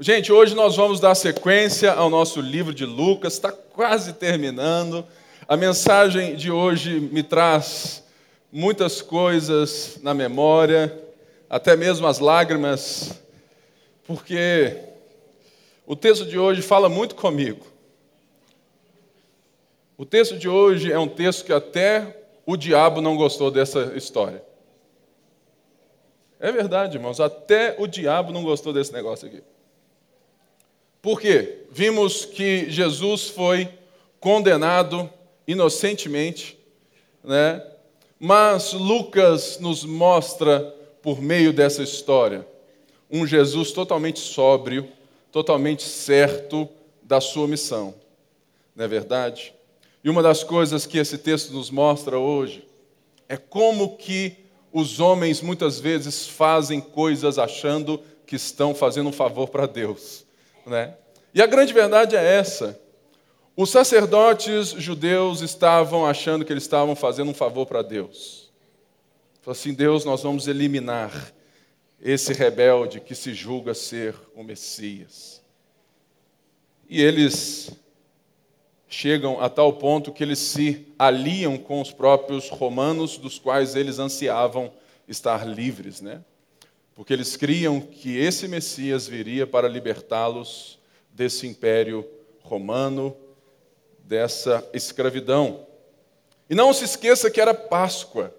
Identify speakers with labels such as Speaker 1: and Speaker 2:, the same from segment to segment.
Speaker 1: Gente, hoje nós vamos dar sequência ao nosso livro de Lucas, está quase terminando. A mensagem de hoje me traz muitas coisas na memória, até mesmo as lágrimas, porque o texto de hoje fala muito comigo. O texto de hoje é um texto que até o diabo não gostou dessa história. É verdade, irmãos, até o diabo não gostou desse negócio aqui. Por quê? Vimos que Jesus foi condenado inocentemente, né? Mas Lucas nos mostra por meio dessa história um Jesus totalmente sóbrio, totalmente certo da sua missão. Não é verdade? E uma das coisas que esse texto nos mostra hoje é como que os homens muitas vezes fazem coisas achando que estão fazendo um favor para Deus. Né? E a grande verdade é essa. Os sacerdotes judeus estavam achando que eles estavam fazendo um favor para Deus. Falou assim: Deus, nós vamos eliminar esse rebelde que se julga ser o Messias. E eles chegam a tal ponto que eles se aliam com os próprios romanos, dos quais eles ansiavam estar livres, né? Porque eles criam que esse Messias viria para libertá-los desse império romano, dessa escravidão. E não se esqueça que era Páscoa.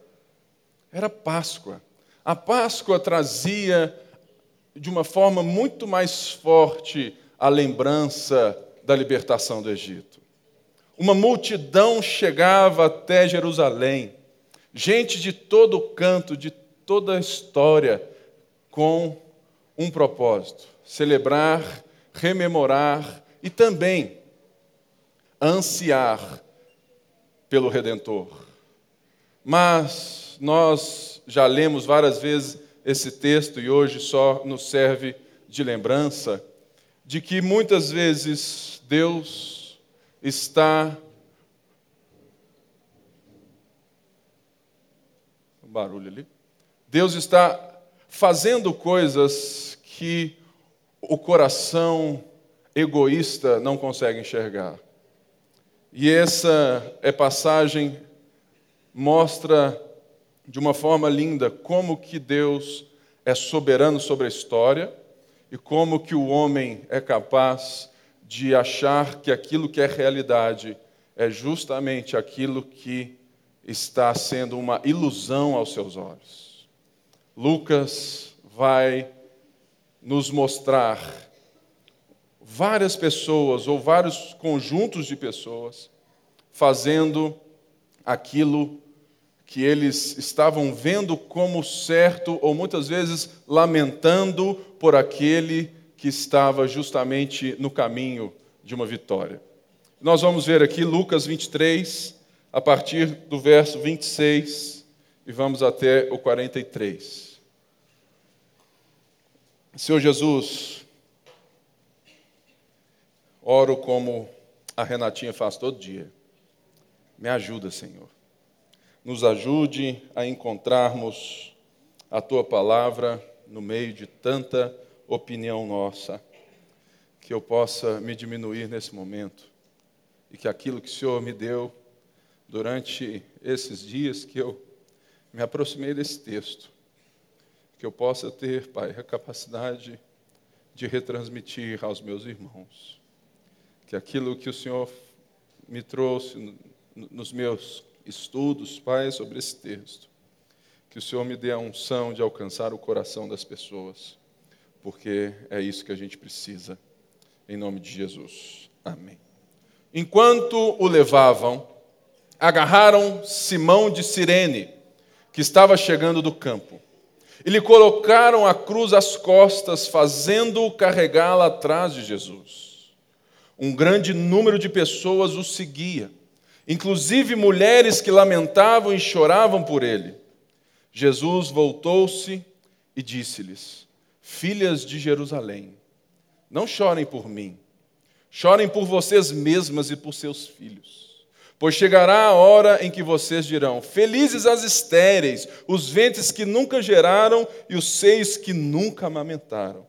Speaker 1: Era Páscoa. A Páscoa trazia de uma forma muito mais forte a lembrança da libertação do Egito uma multidão chegava até Jerusalém, gente de todo canto, de toda a história, com um propósito: celebrar, rememorar e também ansiar pelo Redentor. Mas nós já lemos várias vezes esse texto e hoje só nos serve de lembrança de que muitas vezes Deus está. Um barulho ali. Deus está fazendo coisas que o coração egoísta não consegue enxergar. E essa é passagem mostra de uma forma linda como que Deus é soberano sobre a história e como que o homem é capaz de achar que aquilo que é realidade é justamente aquilo que está sendo uma ilusão aos seus olhos. Lucas vai nos mostrar várias pessoas ou vários conjuntos de pessoas fazendo aquilo que eles estavam vendo como certo ou muitas vezes lamentando por aquele que estava justamente no caminho de uma vitória. Nós vamos ver aqui Lucas 23, a partir do verso 26 e vamos até o 43. Senhor Jesus, oro como a Renatinha faz todo dia. Me ajuda, Senhor. Nos ajude a encontrarmos a tua palavra no meio de tanta opinião nossa, que eu possa me diminuir nesse momento e que aquilo que o Senhor me deu durante esses dias que eu me aproximei desse texto, que eu possa ter, Pai, a capacidade de retransmitir aos meus irmãos. Que aquilo que o Senhor me trouxe nos meus estudos, Pai, sobre esse texto, que o Senhor me dê a unção de alcançar o coração das pessoas porque é isso que a gente precisa. Em nome de Jesus. Amém. Enquanto o levavam, agarraram Simão de Cirene, que estava chegando do campo, e lhe colocaram a cruz às costas, fazendo-o carregá-la atrás de Jesus. Um grande número de pessoas o seguia, inclusive mulheres que lamentavam e choravam por ele. Jesus voltou-se e disse-lhes: Filhas de Jerusalém, não chorem por mim, chorem por vocês mesmas e por seus filhos. Pois chegará a hora em que vocês dirão: Felizes as estéreis, os ventres que nunca geraram e os seios que nunca amamentaram.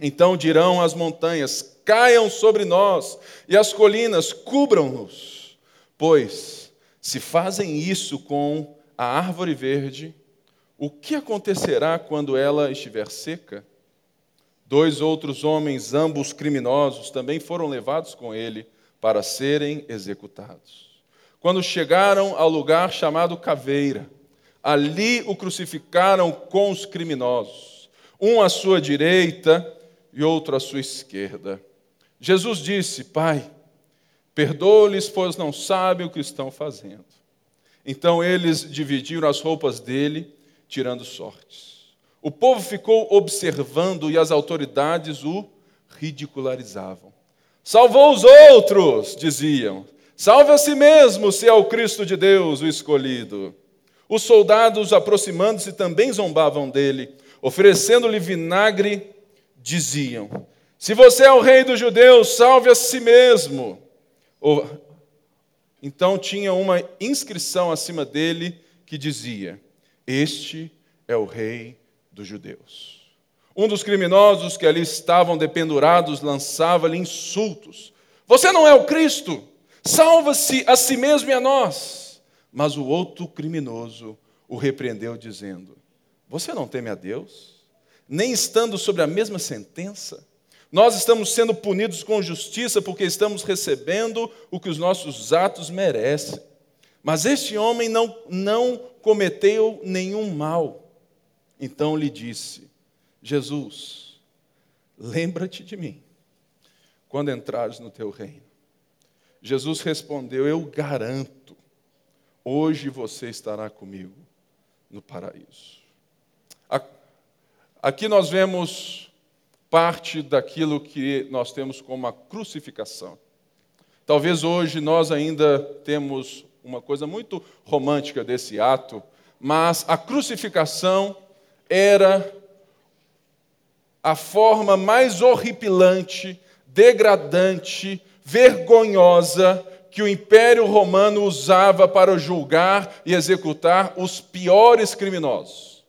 Speaker 1: Então dirão as montanhas: caiam sobre nós, e as colinas cubram-nos. Pois, se fazem isso com a árvore verde, o que acontecerá quando ela estiver seca? Dois outros homens, ambos criminosos, também foram levados com ele para serem executados. Quando chegaram ao lugar chamado Caveira, ali o crucificaram com os criminosos, um à sua direita e outro à sua esquerda. Jesus disse: Pai, perdoa-lhes, pois não sabem o que estão fazendo. Então eles dividiram as roupas dele, tirando sortes. O povo ficou observando e as autoridades o ridicularizavam. Salvou os outros, diziam. Salve a si mesmo, se é o Cristo de Deus, o escolhido. Os soldados, aproximando-se, também zombavam dele, oferecendo-lhe vinagre diziam: Se você é o rei dos judeus, salve a si mesmo. Então tinha uma inscrição acima dele que dizia: Este é o rei dos judeus. Um dos criminosos que ali estavam dependurados lançava-lhe insultos: Você não é o Cristo? Salva-se a si mesmo e a nós. Mas o outro criminoso o repreendeu, dizendo: Você não teme a Deus? nem estando sobre a mesma sentença. Nós estamos sendo punidos com justiça porque estamos recebendo o que os nossos atos merecem. Mas este homem não, não cometeu nenhum mal. Então lhe disse: Jesus, lembra-te de mim quando entrares no teu reino. Jesus respondeu: Eu garanto, hoje você estará comigo no paraíso. Aqui nós vemos parte daquilo que nós temos como a crucificação. Talvez hoje nós ainda temos uma coisa muito romântica desse ato, mas a crucificação era a forma mais horripilante, degradante, vergonhosa que o Império Romano usava para julgar e executar os piores criminosos.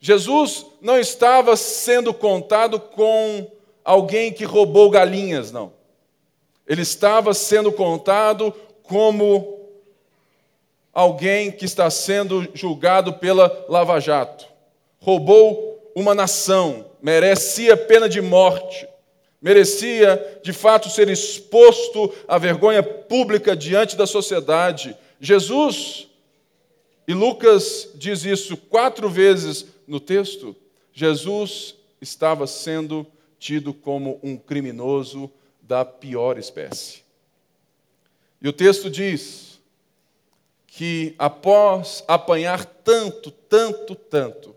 Speaker 1: Jesus não estava sendo contado com alguém que roubou galinhas, não. Ele estava sendo contado como alguém que está sendo julgado pela Lava Jato. Roubou uma nação, merecia pena de morte, merecia de fato ser exposto à vergonha pública diante da sociedade. Jesus, e Lucas diz isso quatro vezes no texto, Jesus estava sendo tido como um criminoso da pior espécie. E o texto diz que após apanhar tanto, tanto, tanto,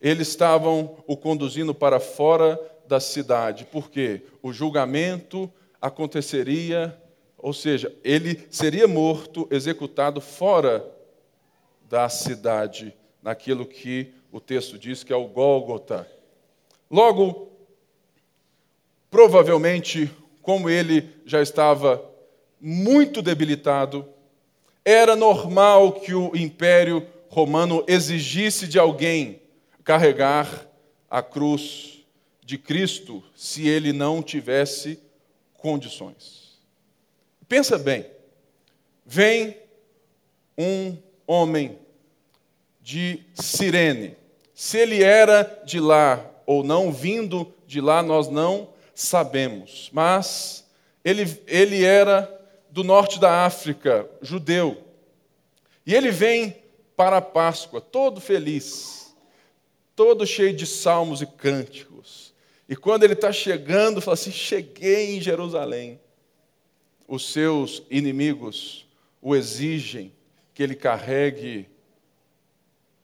Speaker 1: eles estavam o conduzindo para fora da cidade, porque o julgamento aconteceria, ou seja, ele seria morto, executado fora da cidade, naquilo que o texto diz que é o Gólgota. Logo, provavelmente, como ele já estava muito debilitado, era normal que o Império Romano exigisse de alguém carregar a cruz de Cristo se ele não tivesse condições. Pensa bem, vem um homem de Cirene, se ele era de lá ou não, vindo de lá, nós não sabemos. Mas ele, ele era do norte da África, judeu. E ele vem para a Páscoa, todo feliz, todo cheio de salmos e cânticos. E quando ele está chegando, fala assim: Cheguei em Jerusalém. Os seus inimigos o exigem que ele carregue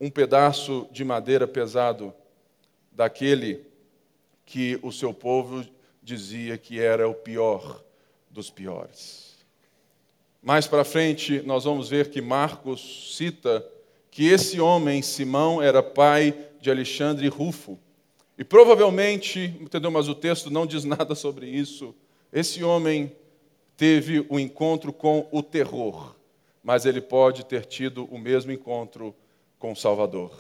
Speaker 1: um pedaço de madeira pesado daquele que o seu povo dizia que era o pior dos piores. Mais para frente, nós vamos ver que Marcos cita que esse homem, Simão, era pai de Alexandre Rufo. E provavelmente, entendeu? Mas o texto não diz nada sobre isso. Esse homem teve o um encontro com o terror, mas ele pode ter tido o mesmo encontro com o Salvador,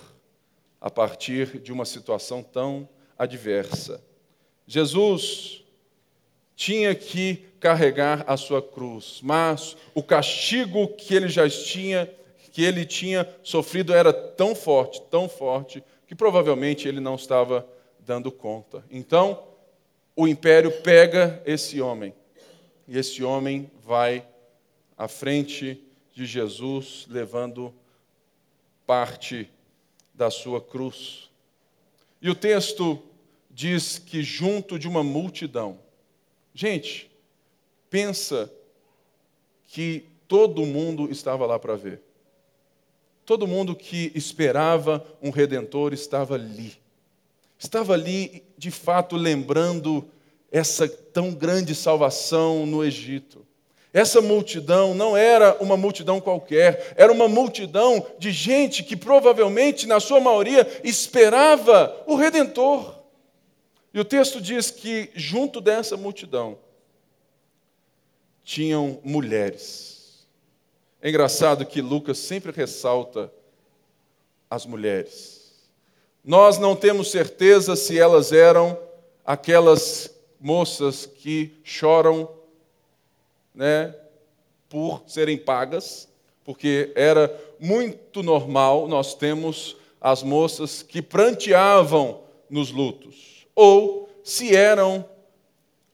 Speaker 1: a partir de uma situação tão adversa. Jesus tinha que carregar a sua cruz, mas o castigo que ele já tinha, que ele tinha sofrido era tão forte, tão forte, que provavelmente ele não estava dando conta. Então, o império pega esse homem, e esse homem vai à frente de Jesus, levando parte da sua cruz. E o texto diz que junto de uma multidão. Gente, pensa que todo mundo estava lá para ver. Todo mundo que esperava um redentor estava ali. Estava ali, de fato, lembrando essa tão grande salvação no Egito. Essa multidão não era uma multidão qualquer, era uma multidão de gente que provavelmente, na sua maioria, esperava o Redentor. E o texto diz que, junto dessa multidão, tinham mulheres. É engraçado que Lucas sempre ressalta as mulheres. Nós não temos certeza se elas eram aquelas moças que choram né, por serem pagas, porque era muito normal, nós temos as moças que pranteavam nos lutos, ou se eram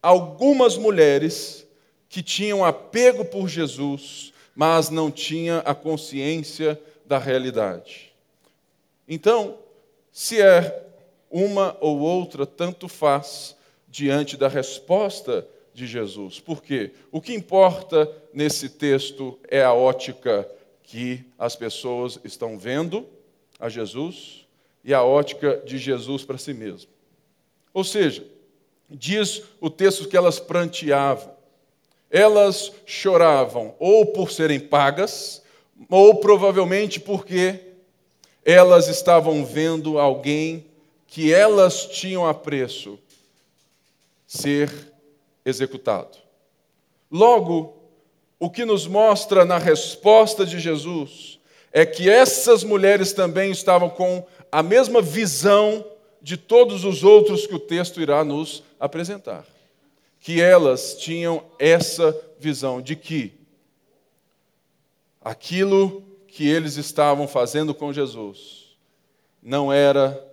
Speaker 1: algumas mulheres que tinham apego por Jesus, mas não tinha a consciência da realidade. Então, se é uma ou outra, tanto faz diante da resposta de Jesus. Por quê? O que importa nesse texto é a ótica que as pessoas estão vendo a Jesus e a ótica de Jesus para si mesmo. Ou seja, diz o texto que elas pranteavam. Elas choravam ou por serem pagas, ou provavelmente porque elas estavam vendo alguém que elas tinham apreço ser executado. Logo, o que nos mostra na resposta de Jesus é que essas mulheres também estavam com a mesma visão de todos os outros que o texto irá nos apresentar. Que elas tinham essa visão de que aquilo que eles estavam fazendo com Jesus não era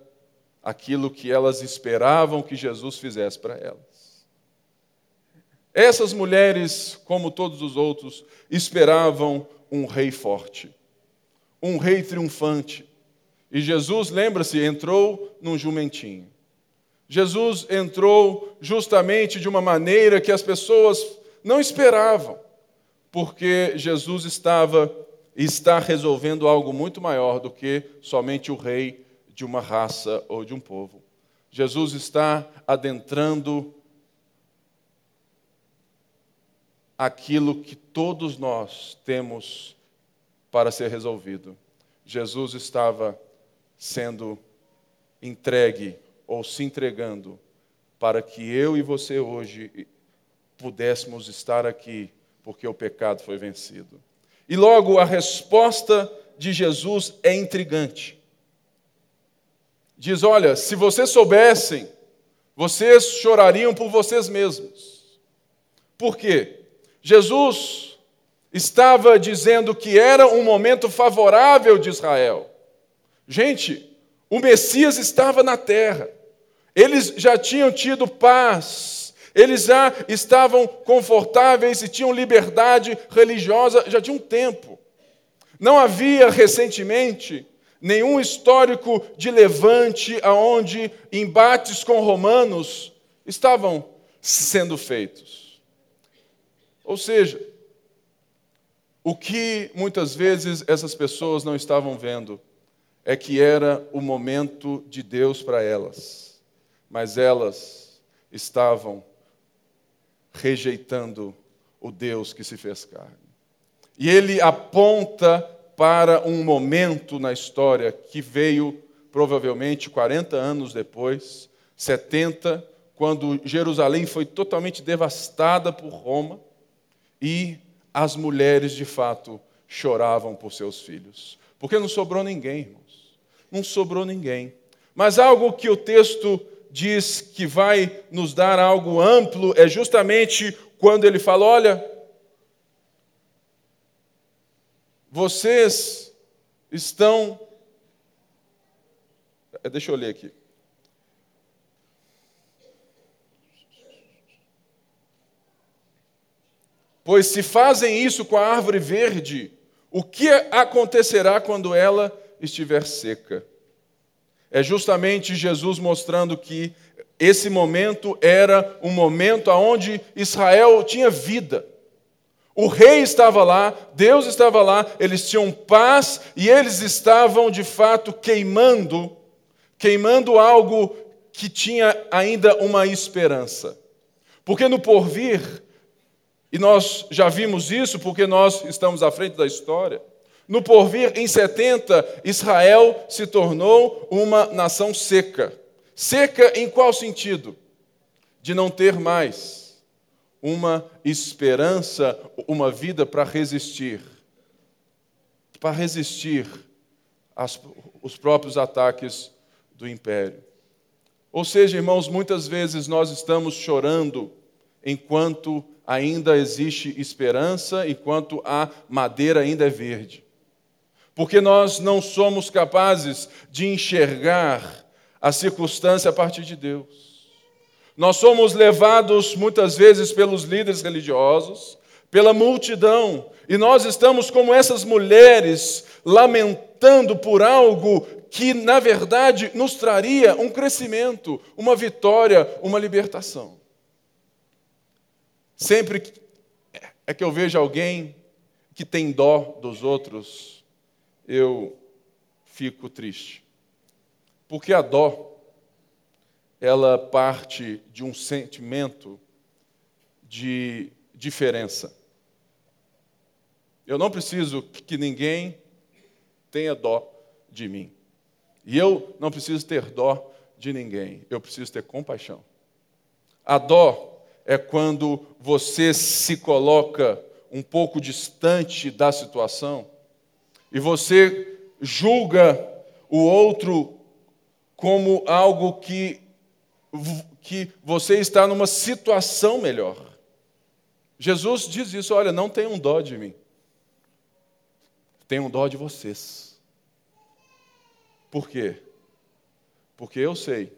Speaker 1: aquilo que elas esperavam que Jesus fizesse para elas. Essas mulheres, como todos os outros, esperavam um rei forte, um rei triunfante. E Jesus, lembra-se, entrou num jumentinho. Jesus entrou justamente de uma maneira que as pessoas não esperavam, porque Jesus estava está resolvendo algo muito maior do que somente o rei de uma raça ou de um povo. Jesus está adentrando aquilo que todos nós temos para ser resolvido. Jesus estava sendo entregue ou se entregando para que eu e você hoje pudéssemos estar aqui, porque o pecado foi vencido. E logo a resposta de Jesus é intrigante. Diz: Olha, se vocês soubessem, vocês chorariam por vocês mesmos. Por quê? Jesus estava dizendo que era um momento favorável de Israel. Gente, o Messias estava na terra, eles já tinham tido paz, eles já estavam confortáveis e tinham liberdade religiosa já tinha um tempo. Não havia recentemente nenhum histórico de levante aonde embates com romanos estavam sendo feitos. Ou seja, o que muitas vezes essas pessoas não estavam vendo é que era o momento de Deus para elas, mas elas estavam rejeitando o Deus que se fez carne. E ele aponta para um momento na história que veio provavelmente 40 anos depois, 70, quando Jerusalém foi totalmente devastada por Roma e as mulheres, de fato, choravam por seus filhos. Porque não sobrou ninguém, irmãos. Não sobrou ninguém. Mas algo que o texto diz que vai nos dar algo amplo é justamente quando ele fala: olha, vocês estão. É, deixa eu ler aqui. Pois se fazem isso com a árvore verde, o que acontecerá quando ela estiver seca? É justamente Jesus mostrando que esse momento era um momento onde Israel tinha vida. O rei estava lá, Deus estava lá, eles tinham paz e eles estavam de fato queimando, queimando algo que tinha ainda uma esperança. Porque no porvir, e nós já vimos isso porque nós estamos à frente da história, no porvir, em 70, Israel se tornou uma nação seca. Seca em qual sentido? De não ter mais uma esperança, uma vida para resistir. Para resistir aos os próprios ataques do império. Ou seja, irmãos, muitas vezes nós estamos chorando enquanto ainda existe esperança, enquanto a madeira ainda é verde porque nós não somos capazes de enxergar a circunstância a partir de Deus. Nós somos levados muitas vezes pelos líderes religiosos, pela multidão, e nós estamos como essas mulheres lamentando por algo que, na verdade, nos traria um crescimento, uma vitória, uma libertação. Sempre é que eu vejo alguém que tem dó dos outros, eu fico triste. Porque a dó, ela parte de um sentimento de diferença. Eu não preciso que ninguém tenha dó de mim. E eu não preciso ter dó de ninguém. Eu preciso ter compaixão. A dó é quando você se coloca um pouco distante da situação e você julga o outro como algo que, que você está numa situação melhor. Jesus diz isso: olha, não tenham dó de mim, tenham dó de vocês. Por quê? Porque eu sei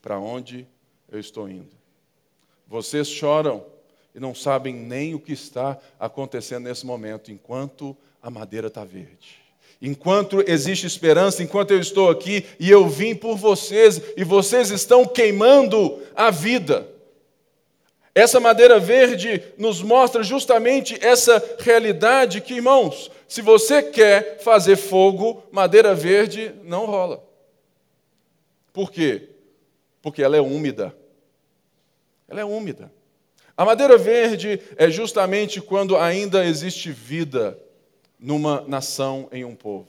Speaker 1: para onde eu estou indo. Vocês choram e não sabem nem o que está acontecendo nesse momento, enquanto a madeira está verde. Enquanto existe esperança, enquanto eu estou aqui e eu vim por vocês e vocês estão queimando a vida. Essa madeira verde nos mostra justamente essa realidade que, irmãos, se você quer fazer fogo, madeira verde não rola. Por quê? Porque ela é úmida. Ela é úmida. A madeira verde é justamente quando ainda existe vida numa nação, em um povo.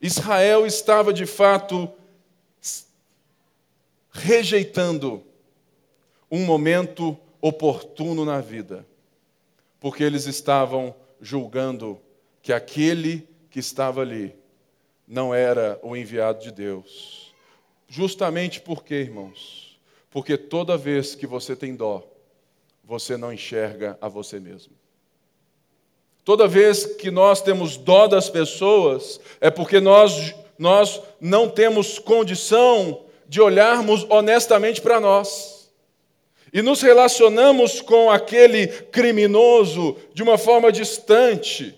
Speaker 1: Israel estava de fato rejeitando um momento oportuno na vida, porque eles estavam julgando que aquele que estava ali não era o enviado de Deus. Justamente porque, irmãos? Porque toda vez que você tem dó, você não enxerga a você mesmo. Toda vez que nós temos dó das pessoas, é porque nós, nós não temos condição de olharmos honestamente para nós. E nos relacionamos com aquele criminoso de uma forma distante,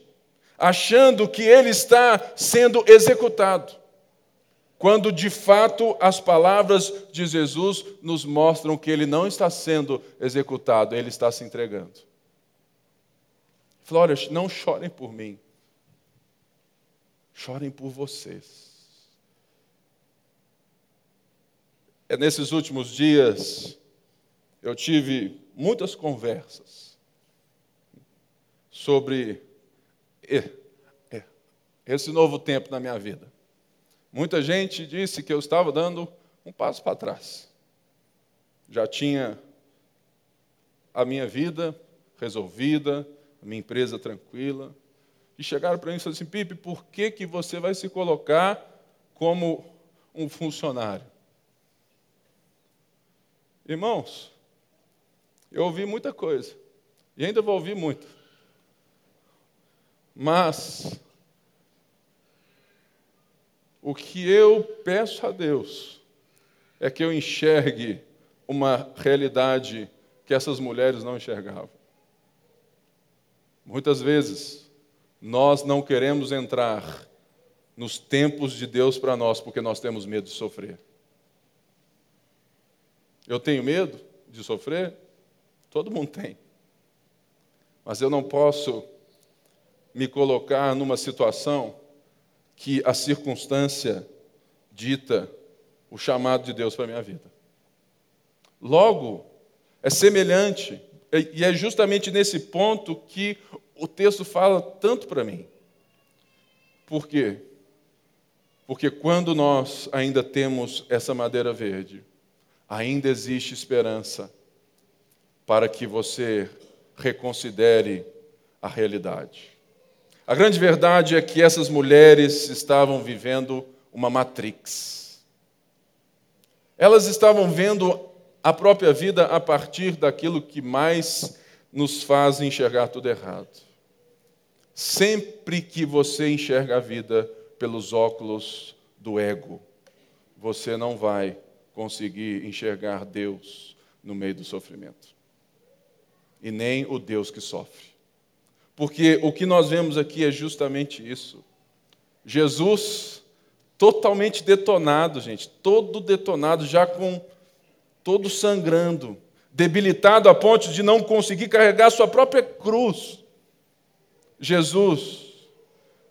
Speaker 1: achando que ele está sendo executado. Quando de fato as palavras de Jesus nos mostram que ele não está sendo executado, ele está se entregando. Falou: não chorem por mim, chorem por vocês. É nesses últimos dias eu tive muitas conversas sobre esse novo tempo na minha vida. Muita gente disse que eu estava dando um passo para trás. Já tinha a minha vida resolvida, a minha empresa tranquila. E chegaram para mim e falaram assim: Pipe, por que, que você vai se colocar como um funcionário? Irmãos, eu ouvi muita coisa, e ainda vou ouvir muito. Mas, o que eu peço a Deus é que eu enxergue uma realidade que essas mulheres não enxergavam. Muitas vezes, nós não queremos entrar nos tempos de Deus para nós porque nós temos medo de sofrer. Eu tenho medo de sofrer? Todo mundo tem. Mas eu não posso me colocar numa situação que a circunstância dita o chamado de Deus para a minha vida. Logo, é semelhante, e é justamente nesse ponto que o texto fala tanto para mim. Por quê? Porque quando nós ainda temos essa madeira verde, ainda existe esperança para que você reconsidere a realidade. A grande verdade é que essas mulheres estavam vivendo uma matrix. Elas estavam vendo a própria vida a partir daquilo que mais nos faz enxergar tudo errado. Sempre que você enxerga a vida pelos óculos do ego, você não vai conseguir enxergar Deus no meio do sofrimento. E nem o Deus que sofre. Porque o que nós vemos aqui é justamente isso. Jesus totalmente detonado, gente, todo detonado, já com todo sangrando, debilitado a ponto de não conseguir carregar sua própria cruz. Jesus,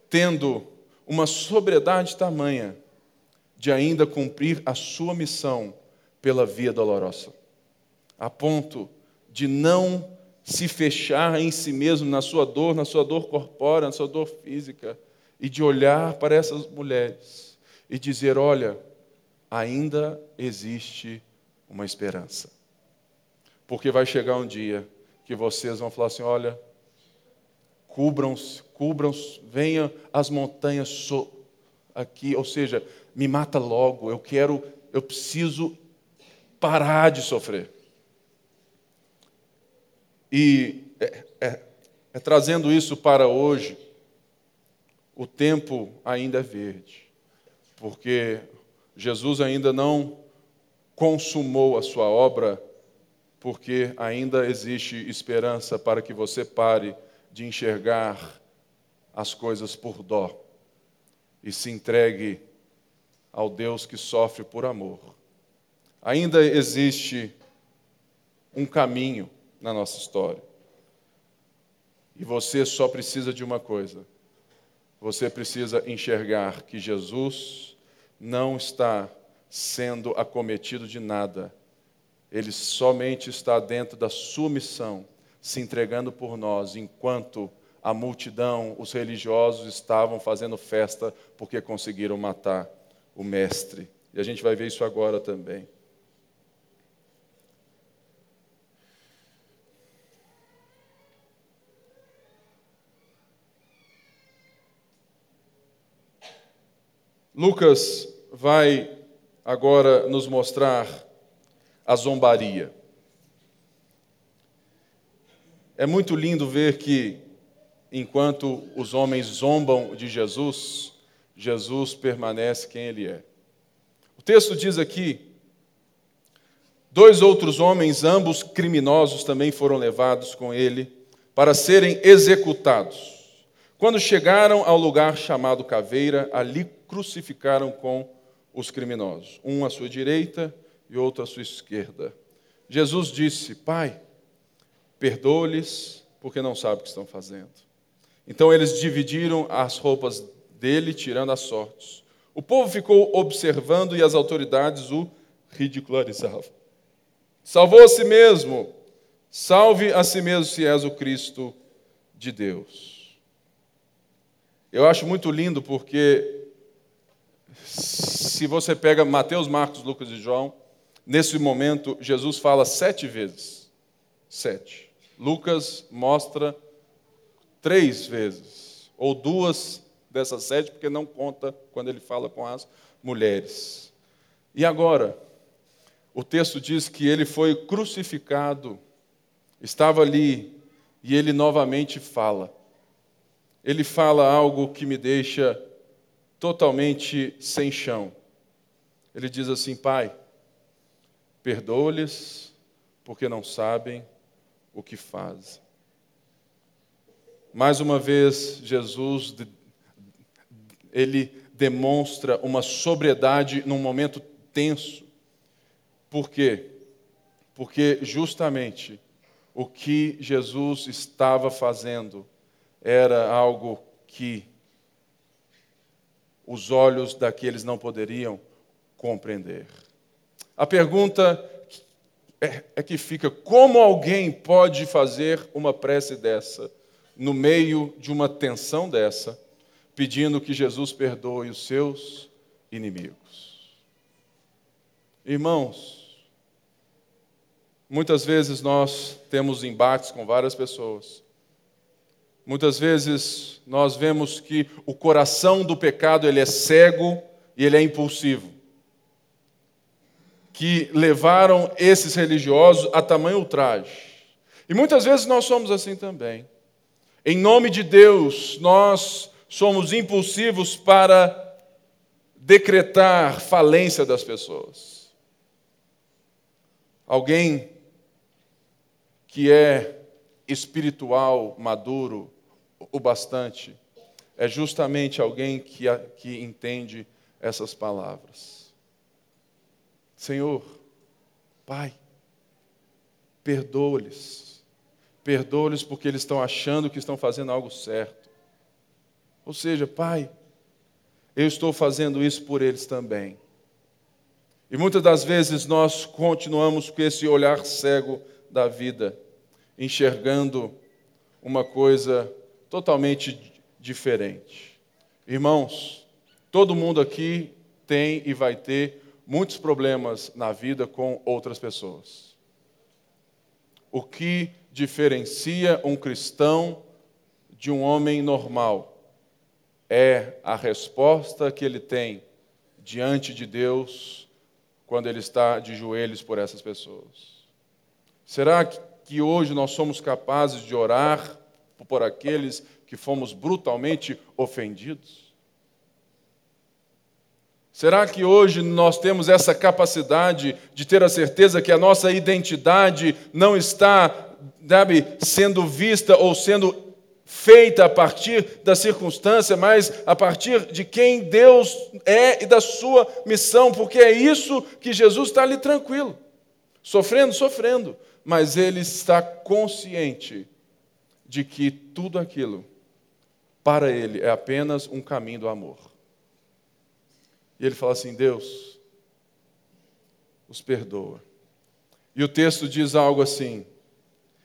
Speaker 1: tendo uma sobriedade tamanha de ainda cumprir a sua missão pela via dolorosa, a ponto de não se fechar em si mesmo, na sua dor, na sua dor corpórea, na sua dor física, e de olhar para essas mulheres e dizer: olha, ainda existe uma esperança. Porque vai chegar um dia que vocês vão falar assim: olha, cubram-se, cubram-se, venham as montanhas aqui, ou seja, me mata logo, eu quero, eu preciso parar de sofrer. E é, é, é trazendo isso para hoje, o tempo ainda é verde, porque Jesus ainda não consumou a sua obra, porque ainda existe esperança para que você pare de enxergar as coisas por dó e se entregue ao Deus que sofre por amor. Ainda existe um caminho na nossa história. E você só precisa de uma coisa. Você precisa enxergar que Jesus não está sendo acometido de nada. Ele somente está dentro da sua missão, se entregando por nós, enquanto a multidão, os religiosos estavam fazendo festa porque conseguiram matar o Mestre. E a gente vai ver isso agora também. Lucas vai agora nos mostrar a zombaria. É muito lindo ver que, enquanto os homens zombam de Jesus, Jesus permanece quem ele é. O texto diz aqui: dois outros homens, ambos criminosos, também foram levados com ele para serem executados. Quando chegaram ao lugar chamado Caveira, ali crucificaram com os criminosos, um à sua direita e outro à sua esquerda. Jesus disse: Pai, perdoa-lhes, porque não sabem o que estão fazendo. Então eles dividiram as roupas dele, tirando as sortes. O povo ficou observando e as autoridades o ridicularizavam. Salvou a si mesmo, salve a si mesmo se és o Cristo de Deus. Eu acho muito lindo porque se você pega Mateus, Marcos, Lucas e João, nesse momento Jesus fala sete vezes. Sete. Lucas mostra três vezes, ou duas dessas sete, porque não conta quando ele fala com as mulheres. E agora, o texto diz que ele foi crucificado, estava ali e ele novamente fala. Ele fala algo que me deixa totalmente sem chão. Ele diz assim: Pai, perdoa-lhes, porque não sabem o que fazem. Mais uma vez, Jesus ele demonstra uma sobriedade num momento tenso. Por quê? Porque justamente o que Jesus estava fazendo era algo que os olhos daqueles não poderiam compreender. A pergunta é, é, que fica: como alguém pode fazer uma prece dessa, no meio de uma tensão dessa, pedindo que Jesus perdoe os seus inimigos? Irmãos, Muitas vezes nós temos embates com várias pessoas. Muitas vezes nós vemos que o coração do pecado ele é cego e ele é impulsivo. Que levaram esses religiosos a tamanho ultraje. E muitas vezes nós somos assim também. Em nome de Deus, nós somos impulsivos para decretar falência das pessoas. Alguém que é espiritual, maduro o bastante, é justamente alguém que, que entende essas palavras. Senhor, Pai, perdoa-lhes. Perdoa-lhes porque eles estão achando que estão fazendo algo certo. Ou seja, Pai, eu estou fazendo isso por eles também. E muitas das vezes nós continuamos com esse olhar cego da vida, enxergando uma coisa totalmente diferente. Irmãos, todo mundo aqui tem e vai ter muitos problemas na vida com outras pessoas. O que diferencia um cristão de um homem normal é a resposta que ele tem diante de Deus quando ele está de joelhos por essas pessoas. Será que hoje nós somos capazes de orar por aqueles que fomos brutalmente ofendidos? Será que hoje nós temos essa capacidade de ter a certeza que a nossa identidade não está sabe, sendo vista ou sendo feita a partir da circunstância, mas a partir de quem Deus é e da sua missão, porque é isso que Jesus está ali tranquilo, sofrendo, sofrendo, mas ele está consciente de que tudo aquilo, para ele, é apenas um caminho do amor. E ele fala assim: Deus, os perdoa. E o texto diz algo assim: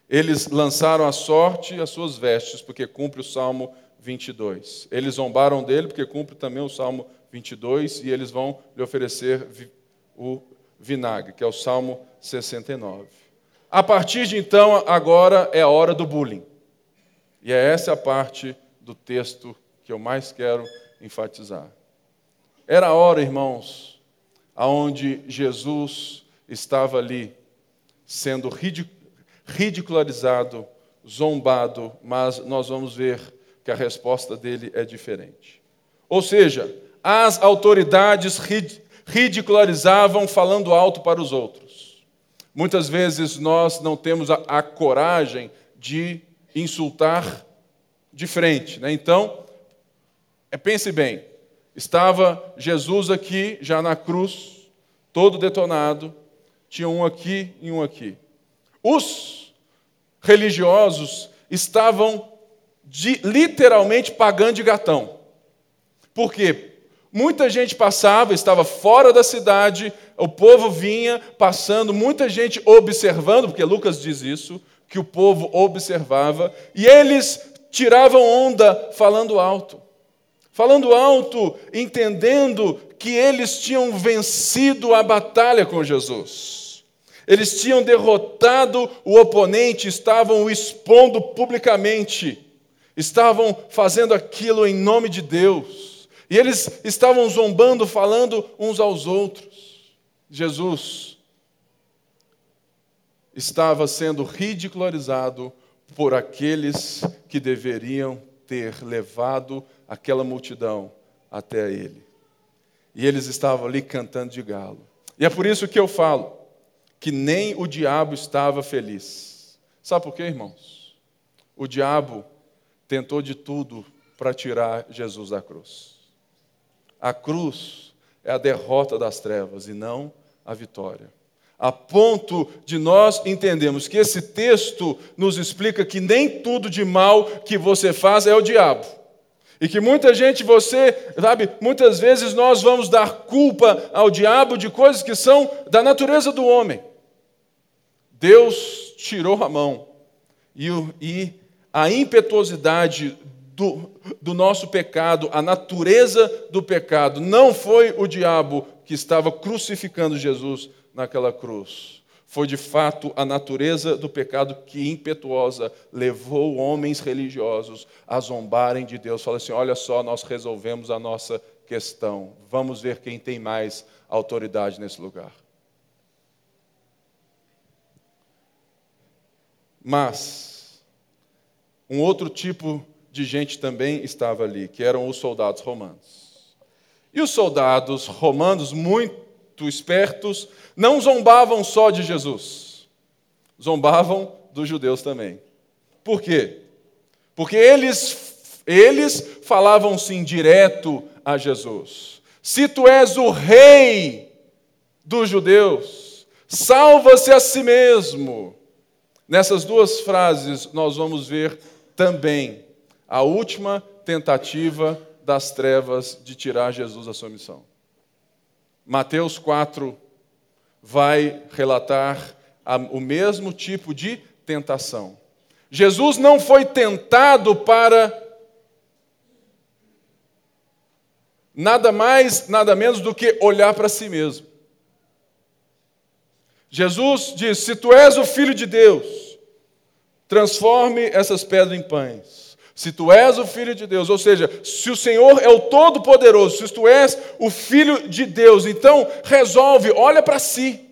Speaker 1: eles lançaram a sorte as suas vestes, porque cumpre o Salmo 22. Eles zombaram dele, porque cumpre também o Salmo 22, e eles vão lhe oferecer o vinagre, que é o Salmo 69. A partir de então, agora é a hora do bullying. E é essa a parte do texto que eu mais quero enfatizar. Era a hora, irmãos, aonde Jesus estava ali sendo ridicularizado, zombado, mas nós vamos ver que a resposta dele é diferente. Ou seja, as autoridades ridicularizavam falando alto para os outros. Muitas vezes nós não temos a, a coragem de insultar de frente. Né? Então, é, pense bem: estava Jesus aqui, já na cruz, todo detonado, tinha um aqui e um aqui. Os religiosos estavam de, literalmente pagando de gatão. Por quê? Muita gente passava, estava fora da cidade, o povo vinha passando, muita gente observando, porque Lucas diz isso, que o povo observava, e eles tiravam onda falando alto. Falando alto, entendendo que eles tinham vencido a batalha com Jesus. Eles tinham derrotado o oponente, estavam o expondo publicamente, estavam fazendo aquilo em nome de Deus. E eles estavam zombando, falando uns aos outros. Jesus estava sendo ridicularizado por aqueles que deveriam ter levado aquela multidão até ele. E eles estavam ali cantando de galo. E é por isso que eu falo que nem o diabo estava feliz. Sabe por quê, irmãos? O diabo tentou de tudo para tirar Jesus da cruz. A cruz é a derrota das trevas e não a vitória. A ponto de nós entendermos que esse texto nos explica que nem tudo de mal que você faz é o diabo. E que muita gente, você, sabe, muitas vezes nós vamos dar culpa ao diabo de coisas que são da natureza do homem. Deus tirou a mão e, e a impetuosidade do, do nosso pecado, a natureza do pecado, não foi o diabo que estava crucificando Jesus naquela cruz. Foi de fato a natureza do pecado que impetuosa levou homens religiosos a zombarem de Deus. Fala assim: olha só, nós resolvemos a nossa questão. Vamos ver quem tem mais autoridade nesse lugar. Mas, um outro tipo de gente também estava ali, que eram os soldados romanos. E os soldados romanos, muito espertos, não zombavam só de Jesus, zombavam dos judeus também. Por quê? Porque eles, eles falavam sim direto a Jesus: Se tu és o rei dos judeus, salva-se a si mesmo. Nessas duas frases, nós vamos ver também a última tentativa das trevas de tirar Jesus da sua missão. Mateus 4 vai relatar o mesmo tipo de tentação. Jesus não foi tentado para nada mais, nada menos do que olhar para si mesmo. Jesus diz: Se tu és o filho de Deus, transforme essas pedras em pães. Se tu és o filho de Deus, ou seja, se o Senhor é o Todo-Poderoso, se tu és o filho de Deus, então resolve, olha para si.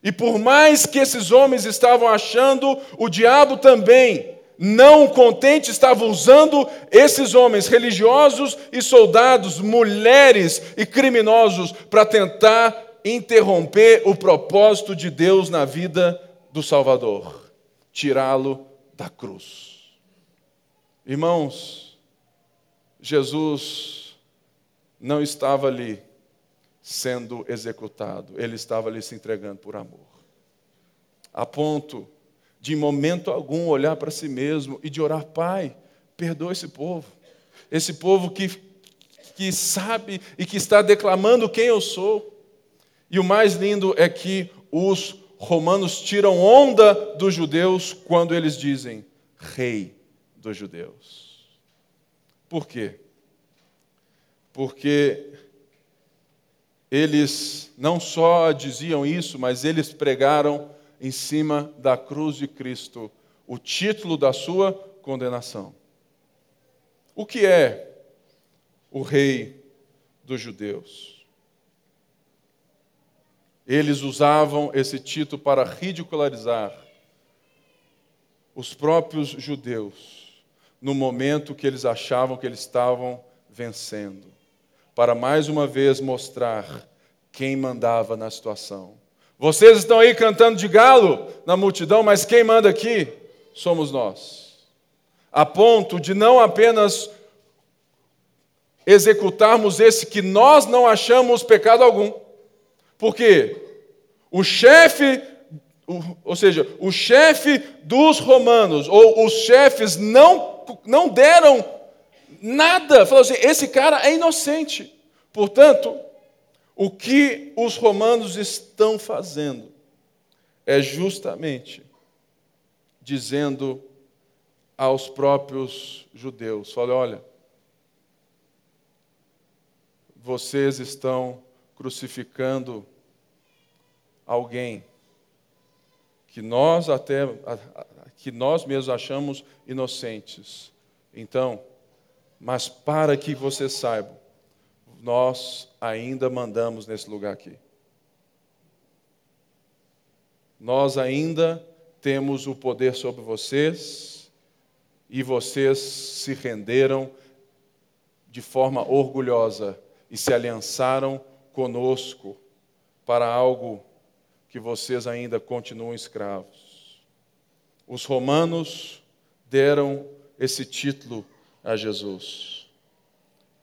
Speaker 1: E por mais que esses homens estavam achando, o diabo também, não contente, estava usando esses homens religiosos e soldados, mulheres e criminosos, para tentar interromper o propósito de Deus na vida do Salvador, tirá-lo da cruz. Irmãos, Jesus não estava ali sendo executado, ele estava ali se entregando por amor. A ponto de, em momento algum, olhar para si mesmo e de orar: Pai, perdoa esse povo. Esse povo que, que sabe e que está declamando quem eu sou. E o mais lindo é que os romanos tiram onda dos judeus quando eles dizem: Rei dos judeus. Por quê? Porque eles não só diziam isso, mas eles pregaram em cima da cruz de Cristo o título da sua condenação. O que é o rei dos judeus? Eles usavam esse título para ridicularizar os próprios judeus no momento que eles achavam que eles estavam vencendo, para mais uma vez mostrar quem mandava na situação. Vocês estão aí cantando de galo na multidão, mas quem manda aqui somos nós. A ponto de não apenas executarmos esse que nós não achamos pecado algum. Porque o chefe ou seja, o chefe dos romanos, ou os chefes não não deram nada. Falou assim: esse cara é inocente. Portanto, o que os romanos estão fazendo é justamente dizendo aos próprios judeus: olha, olha, vocês estão crucificando alguém que nós até que nós mesmos achamos inocentes. Então, mas para que você saiba, nós ainda mandamos nesse lugar aqui. nós ainda temos o poder sobre vocês e vocês se renderam de forma orgulhosa e se aliançaram conosco para algo que vocês ainda continuam escravos. Os romanos deram esse título a Jesus.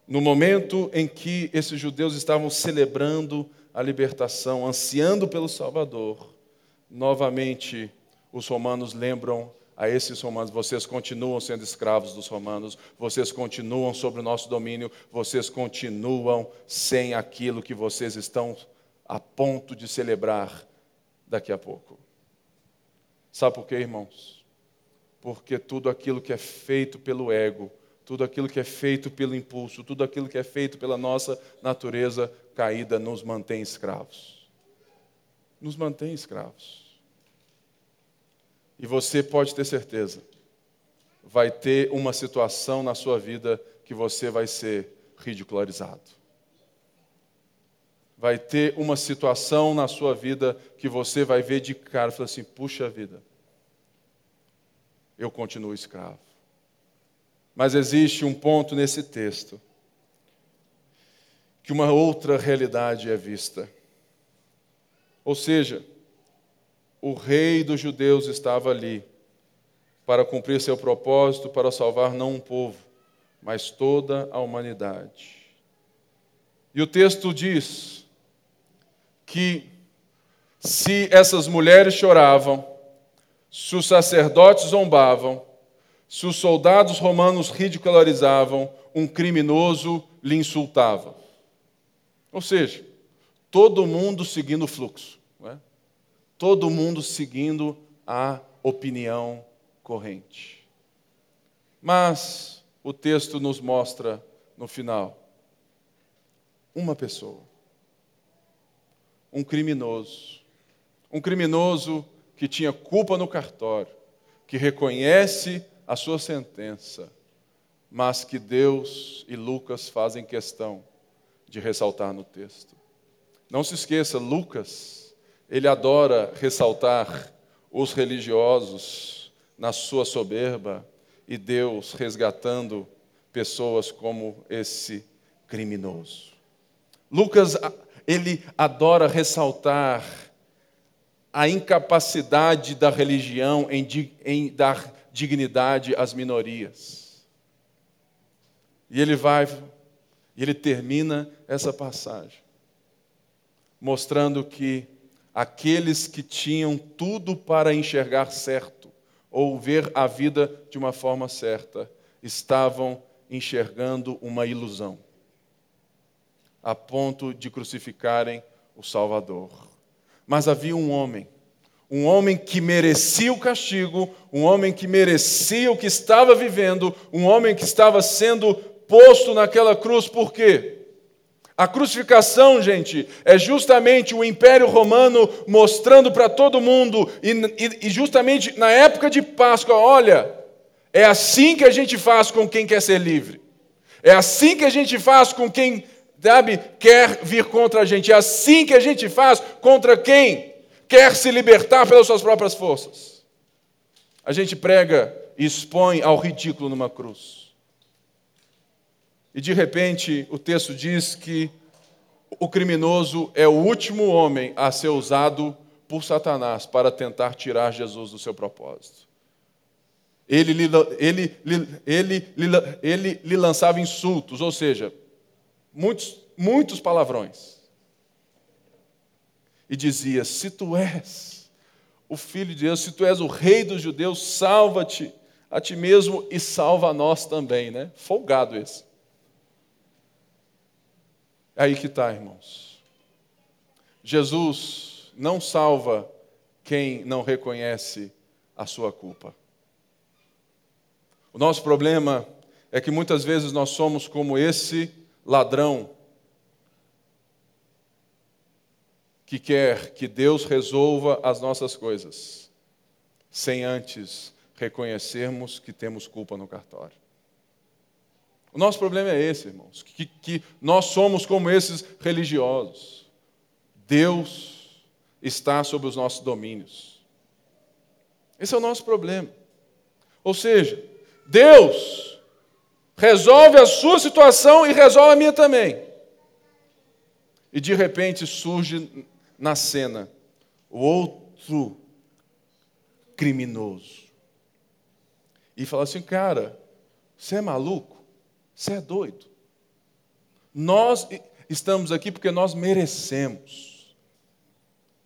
Speaker 1: No momento em que esses judeus estavam celebrando a libertação, ansiando pelo Salvador, novamente os romanos lembram a esses romanos: vocês continuam sendo escravos dos romanos, vocês continuam sob o nosso domínio, vocês continuam sem aquilo que vocês estão a ponto de celebrar daqui a pouco. Sabe por quê, irmãos? Porque tudo aquilo que é feito pelo ego, tudo aquilo que é feito pelo impulso, tudo aquilo que é feito pela nossa natureza caída nos mantém escravos. Nos mantém escravos. E você pode ter certeza, vai ter uma situação na sua vida que você vai ser ridicularizado vai ter uma situação na sua vida que você vai ver de cara e falar assim: puxa vida, eu continuo escravo. Mas existe um ponto nesse texto que uma outra realidade é vista. Ou seja, o rei dos judeus estava ali para cumprir seu propósito, para salvar não um povo, mas toda a humanidade. E o texto diz que se essas mulheres choravam, se os sacerdotes zombavam, se os soldados romanos ridicularizavam, um criminoso lhe insultava. Ou seja, todo mundo seguindo o fluxo, é? todo mundo seguindo a opinião corrente. Mas o texto nos mostra no final uma pessoa um criminoso. Um criminoso que tinha culpa no cartório, que reconhece a sua sentença, mas que Deus e Lucas fazem questão de ressaltar no texto. Não se esqueça, Lucas, ele adora ressaltar os religiosos na sua soberba e Deus resgatando pessoas como esse criminoso. Lucas ele adora ressaltar a incapacidade da religião em, em dar dignidade às minorias. E ele vai, e ele termina essa passagem, mostrando que aqueles que tinham tudo para enxergar certo, ou ver a vida de uma forma certa, estavam enxergando uma ilusão a ponto de crucificarem o Salvador. Mas havia um homem, um homem que merecia o castigo, um homem que merecia o que estava vivendo, um homem que estava sendo posto naquela cruz, por quê? A crucificação, gente, é justamente o Império Romano mostrando para todo mundo, e, e, e justamente na época de Páscoa, olha, é assim que a gente faz com quem quer ser livre. É assim que a gente faz com quem sabe, quer vir contra a gente. É assim que a gente faz contra quem quer se libertar pelas suas próprias forças. A gente prega e expõe ao ridículo numa cruz. E de repente o texto diz que o criminoso é o último homem a ser usado por Satanás para tentar tirar Jesus do seu propósito. Ele lhe, ele, ele, ele, ele lhe lançava insultos, ou seja, muitos, muitos palavrões. E dizia: Se tu és o filho de Deus, se tu és o rei dos judeus, salva-te a ti mesmo e salva a nós também, né? Folgado esse. É aí que está, irmãos. Jesus não salva quem não reconhece a sua culpa. O nosso problema é que muitas vezes nós somos como esse ladrão que quer que Deus resolva as nossas coisas, sem antes reconhecermos que temos culpa no cartório. O nosso problema é esse, irmãos, que, que nós somos como esses religiosos. Deus está sob os nossos domínios. Esse é o nosso problema. Ou seja, Deus resolve a sua situação e resolve a minha também. E de repente surge na cena o outro criminoso. E fala assim, cara, você é maluco? Você é doido? Nós estamos aqui porque nós merecemos.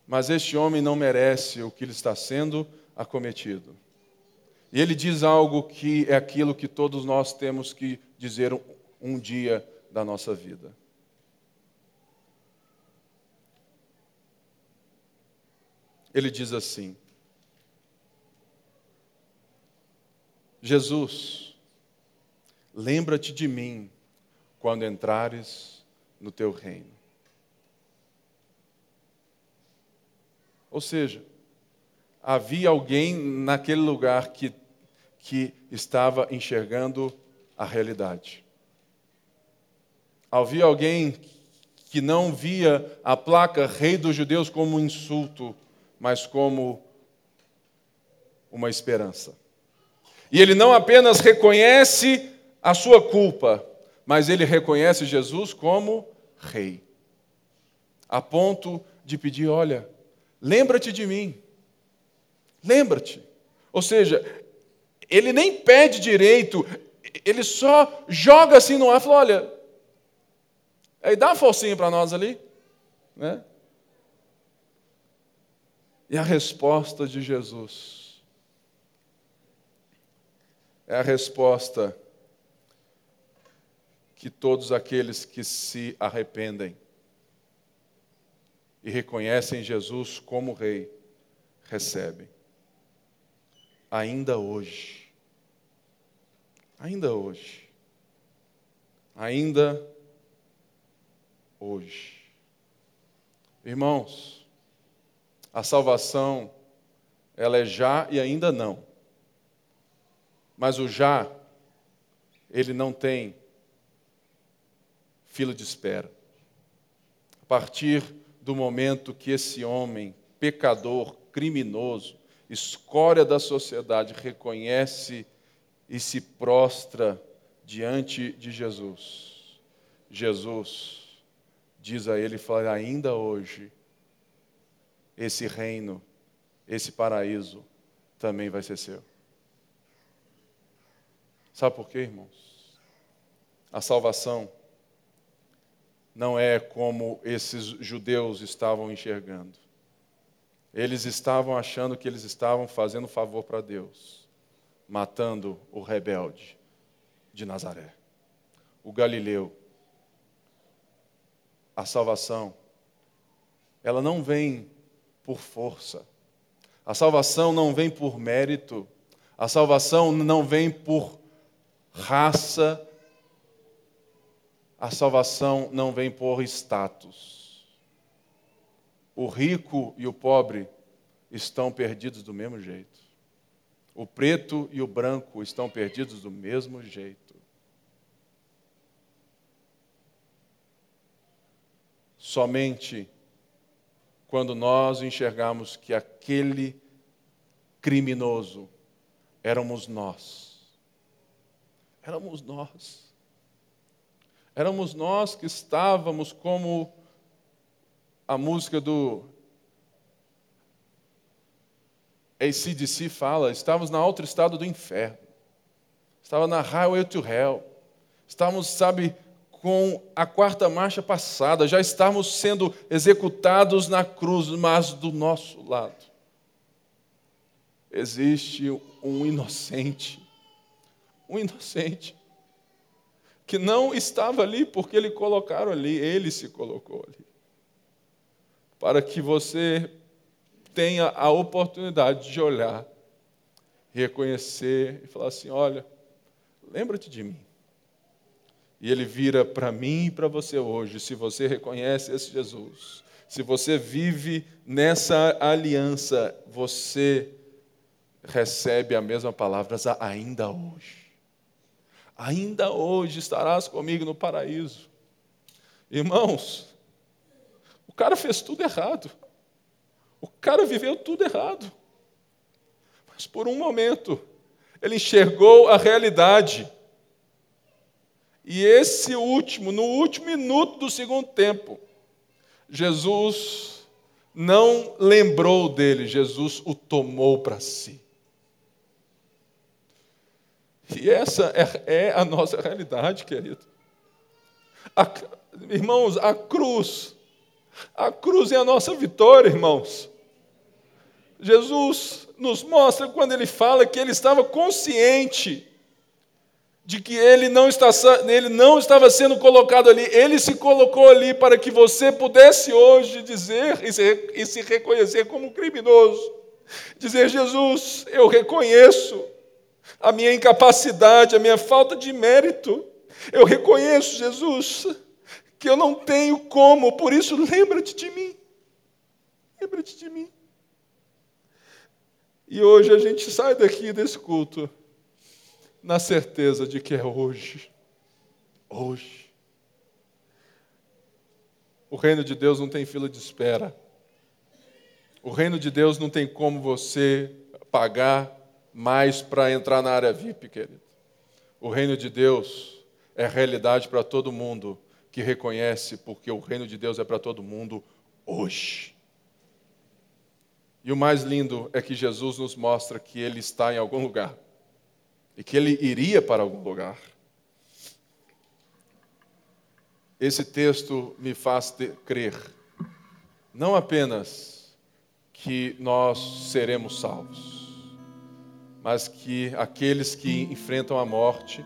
Speaker 1: Mas este homem não merece o que lhe está sendo acometido. E ele diz algo que é aquilo que todos nós temos que dizer um, dia da nossa vida. Ele diz assim: Jesus, lembra-te de mim quando entrares no teu reino. Ou seja, havia alguém naquele lugar que, que estava enxergando a realidade. Havia alguém que não via a placa Rei dos Judeus como um insulto, mas como uma esperança. E ele não apenas reconhece a sua culpa, mas ele reconhece Jesus como rei. A ponto de pedir: olha, lembra-te de mim. Lembra-te. Ou seja, ele nem pede direito, ele só joga assim no ar e fala: olha, aí dá uma forcinha para nós ali. Né? E a resposta de Jesus é a resposta que todos aqueles que se arrependem e reconhecem Jesus como Rei recebem. Ainda hoje. Ainda hoje. Ainda hoje. Irmãos, a salvação, ela é já e ainda não. Mas o já, ele não tem fila de espera. A partir do momento que esse homem, pecador, criminoso, escória da sociedade, reconhece e se prostra diante de Jesus, Jesus diz a ele, fala, ainda hoje, esse reino, esse paraíso também vai ser seu. Sabe por quê, irmãos? A salvação não é como esses judeus estavam enxergando. Eles estavam achando que eles estavam fazendo favor para Deus, matando o rebelde de Nazaré, o galileu. A salvação, ela não vem por força, a salvação não vem por mérito, a salvação não vem por raça, a salvação não vem por status. O rico e o pobre estão perdidos do mesmo jeito. O preto e o branco estão perdidos do mesmo jeito. Somente quando nós enxergamos que aquele criminoso éramos nós. Éramos nós. Éramos nós que estávamos como a música do ACDC fala, estávamos na outro estado do inferno. Estava na highway to hell. Estávamos, sabe, com a quarta marcha passada, já estávamos sendo executados na cruz, mas do nosso lado existe um inocente, um inocente que não estava ali porque ele colocaram ali, ele se colocou ali. Para que você tenha a oportunidade de olhar, reconhecer e falar assim: olha, lembra-te de mim. E ele vira para mim e para você hoje, se você reconhece esse Jesus, se você vive nessa aliança, você recebe a mesma palavra ainda hoje ainda hoje estarás comigo no paraíso. Irmãos, o cara fez tudo errado. O cara viveu tudo errado. Mas por um momento, ele enxergou a realidade. E esse último, no último minuto do segundo tempo, Jesus não lembrou dele, Jesus o tomou para si. E essa é, é, a nossa realidade, querido. A, irmãos, a cruz, a cruz é a nossa vitória, irmãos. Jesus nos mostra quando ele fala que ele estava consciente de que ele não, está, ele não estava sendo colocado ali, ele se colocou ali para que você pudesse hoje dizer e se, e se reconhecer como criminoso. Dizer, Jesus, eu reconheço a minha incapacidade, a minha falta de mérito. Eu reconheço, Jesus, que eu não tenho como, por isso lembra-te de mim. Lembra-te de mim. E hoje a gente sai daqui desse culto na certeza de que é hoje. Hoje. O reino de Deus não tem fila de espera. O reino de Deus não tem como você pagar mais para entrar na área VIP, querido. O reino de Deus é realidade para todo mundo que reconhece, porque o reino de Deus é para todo mundo hoje. E o mais lindo é que Jesus nos mostra que ele está em algum lugar e que ele iria para algum lugar. Esse texto me faz crer, não apenas que nós seremos salvos, mas que aqueles que enfrentam a morte,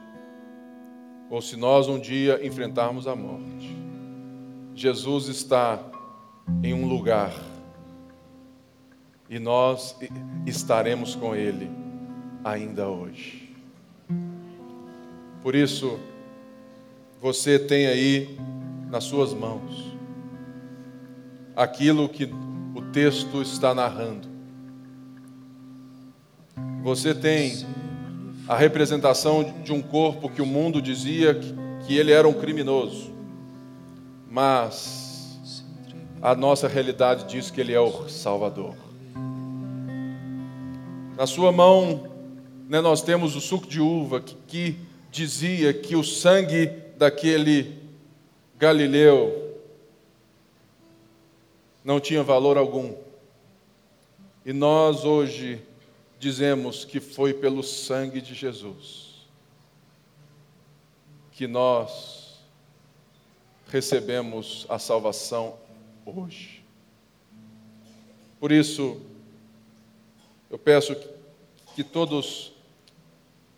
Speaker 1: ou se nós um dia enfrentarmos a morte, Jesus está em um lugar e nós estaremos com Ele ainda hoje. Por isso, você tem aí nas suas mãos aquilo que o texto está narrando. Você tem a representação de um corpo que o mundo dizia que ele era um criminoso, mas a nossa realidade diz que ele é o Salvador. Na sua mão, né, nós temos o suco de uva que, que dizia que o sangue daquele Galileu não tinha valor algum. E nós hoje dizemos que foi pelo sangue de Jesus que nós recebemos a salvação hoje. Por isso, eu peço que todos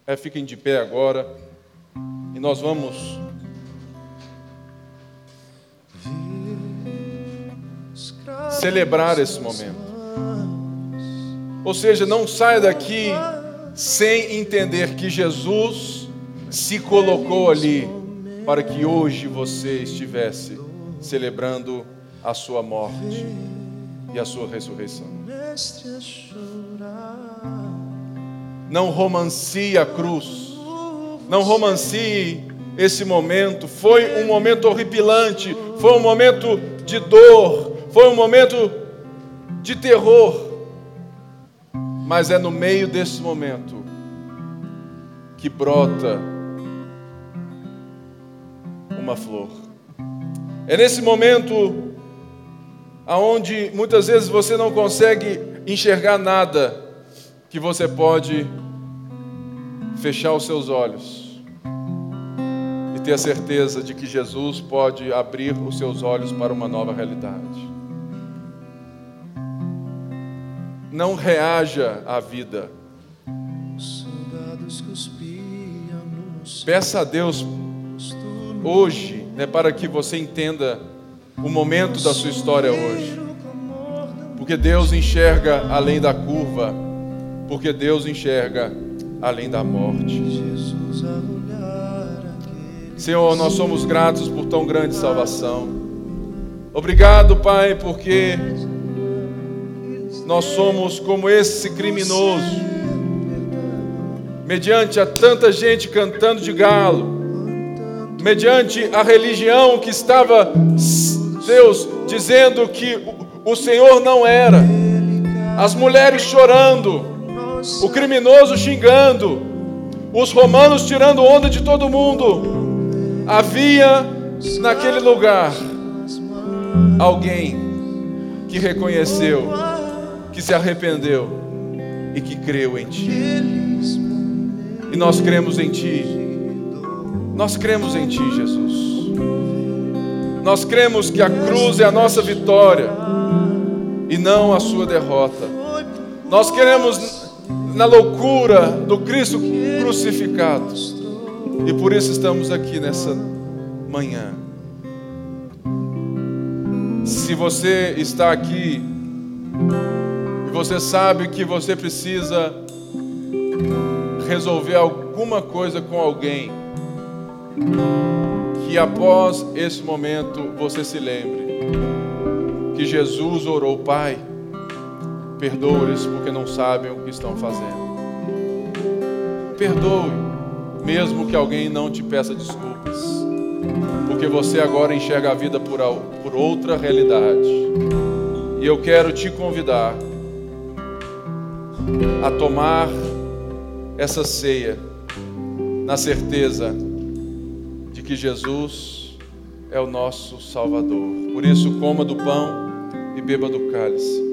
Speaker 1: é, fiquem de pé agora e nós vamos celebrar esse momento. Ou seja, não saia daqui sem entender que Jesus se colocou ali para que hoje você estivesse celebrando a sua morte e a sua ressurreição. Não romancie a cruz, não romancie esse momento. Foi um momento horripilante, foi um momento de dor, foi um momento de terror. Mas é no meio desse momento que brota uma flor. É nesse momento aonde muitas vezes você não consegue enxergar nada, que você pode fechar os seus olhos e ter a certeza de que Jesus pode abrir os seus olhos para uma nova realidade. Não reaja à vida. Peça a Deus hoje, né, para que você entenda o momento da sua história hoje. Porque Deus enxerga além da curva, porque Deus enxerga além da morte. Senhor, nós somos gratos por tão grande salvação. Obrigado, Pai, porque nós somos como esse criminoso, mediante a tanta gente cantando de galo, mediante a religião que estava, Deus, dizendo que o Senhor não era. as mulheres chorando, o criminoso xingando, os romanos tirando onda de todo mundo. Havia naquele lugar alguém que reconheceu, que se arrependeu e que creu em Ti. E nós cremos em Ti. Nós cremos em Ti, Jesus. Nós cremos que a cruz é a nossa vitória e não a sua derrota. Nós queremos na loucura do Cristo crucificado. E por isso estamos aqui nessa manhã. Se você está aqui e você sabe que você precisa resolver alguma coisa com alguém, que após esse momento você se lembre que Jesus orou, Pai, perdoe-lhes porque não sabem o que estão fazendo. Perdoe, mesmo que alguém não te peça desculpas, porque você agora enxerga a vida por, por outra realidade. E eu quero te convidar a tomar essa ceia na certeza que Jesus é o nosso Salvador. Por isso, coma do pão e beba do cálice.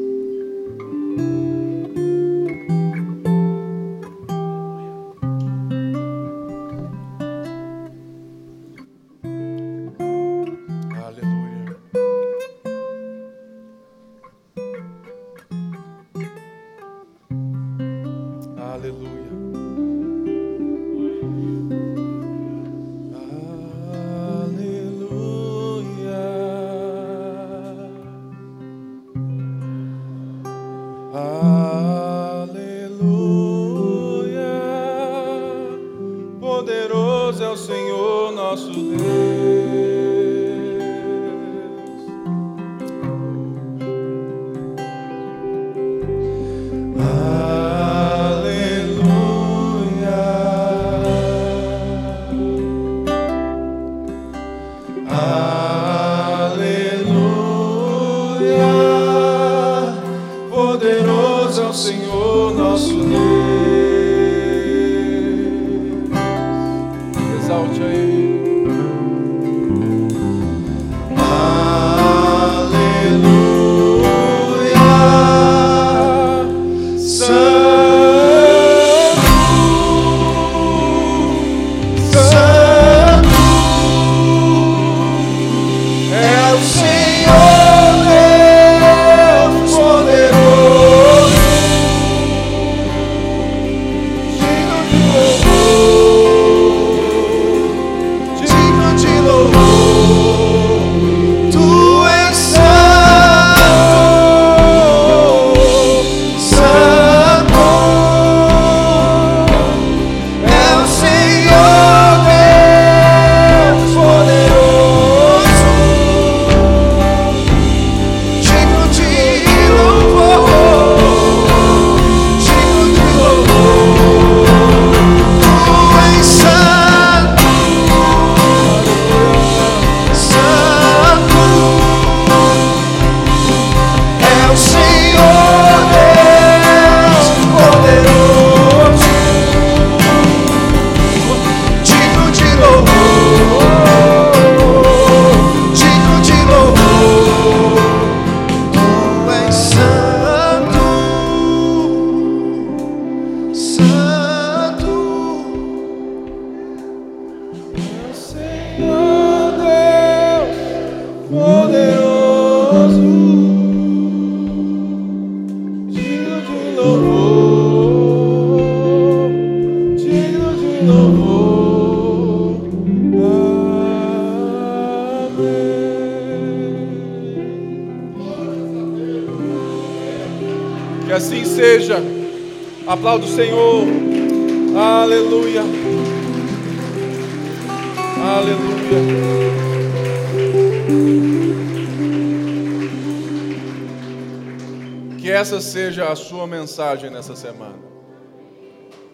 Speaker 1: Seja a sua mensagem nessa semana.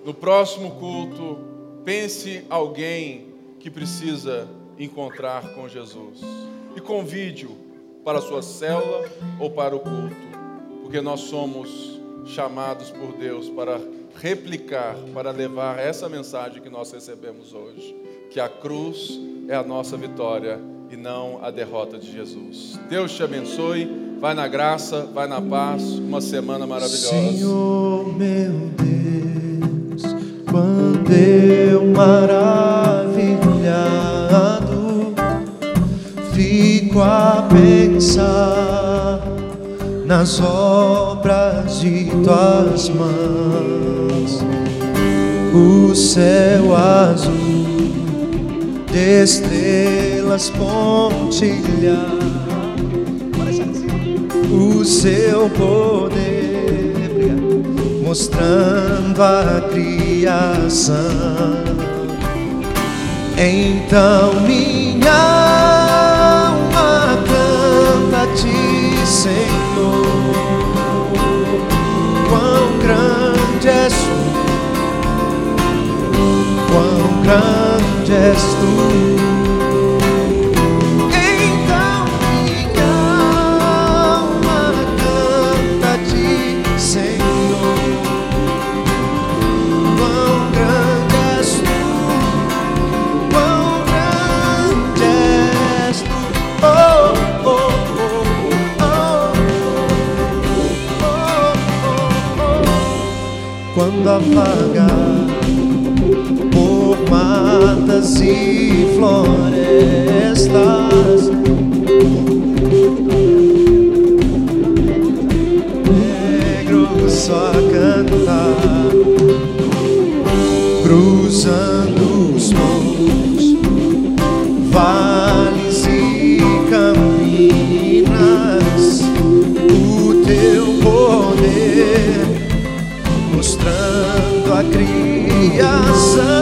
Speaker 1: No próximo culto, pense alguém que precisa encontrar com Jesus e convide-o para a sua célula ou para o culto, porque nós somos chamados por Deus para replicar, para levar essa mensagem que nós recebemos hoje, que a cruz é a nossa vitória e não a derrota de Jesus. Deus te abençoe, vai na graça, vai na paz, uma semana maravilhosa.
Speaker 2: Senhor meu Deus, quando eu maravilhado fico a pensar nas obras de tuas mãos, o céu azul de estrelas pontilhar, o seu poder mostrando a criação. Então minha alma canta a ti, Senhor. Quão grande és tu, quão grande és tu. Apagar por matas e florestas. Negro só a cantar, cruzando os montes, criação.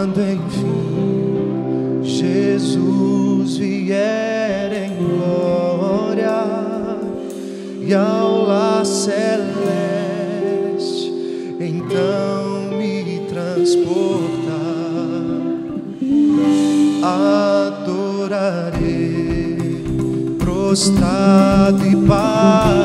Speaker 2: Quando enfim Jesus vier em glória e ao lar celeste, então me transportar, adorarei prostrado e para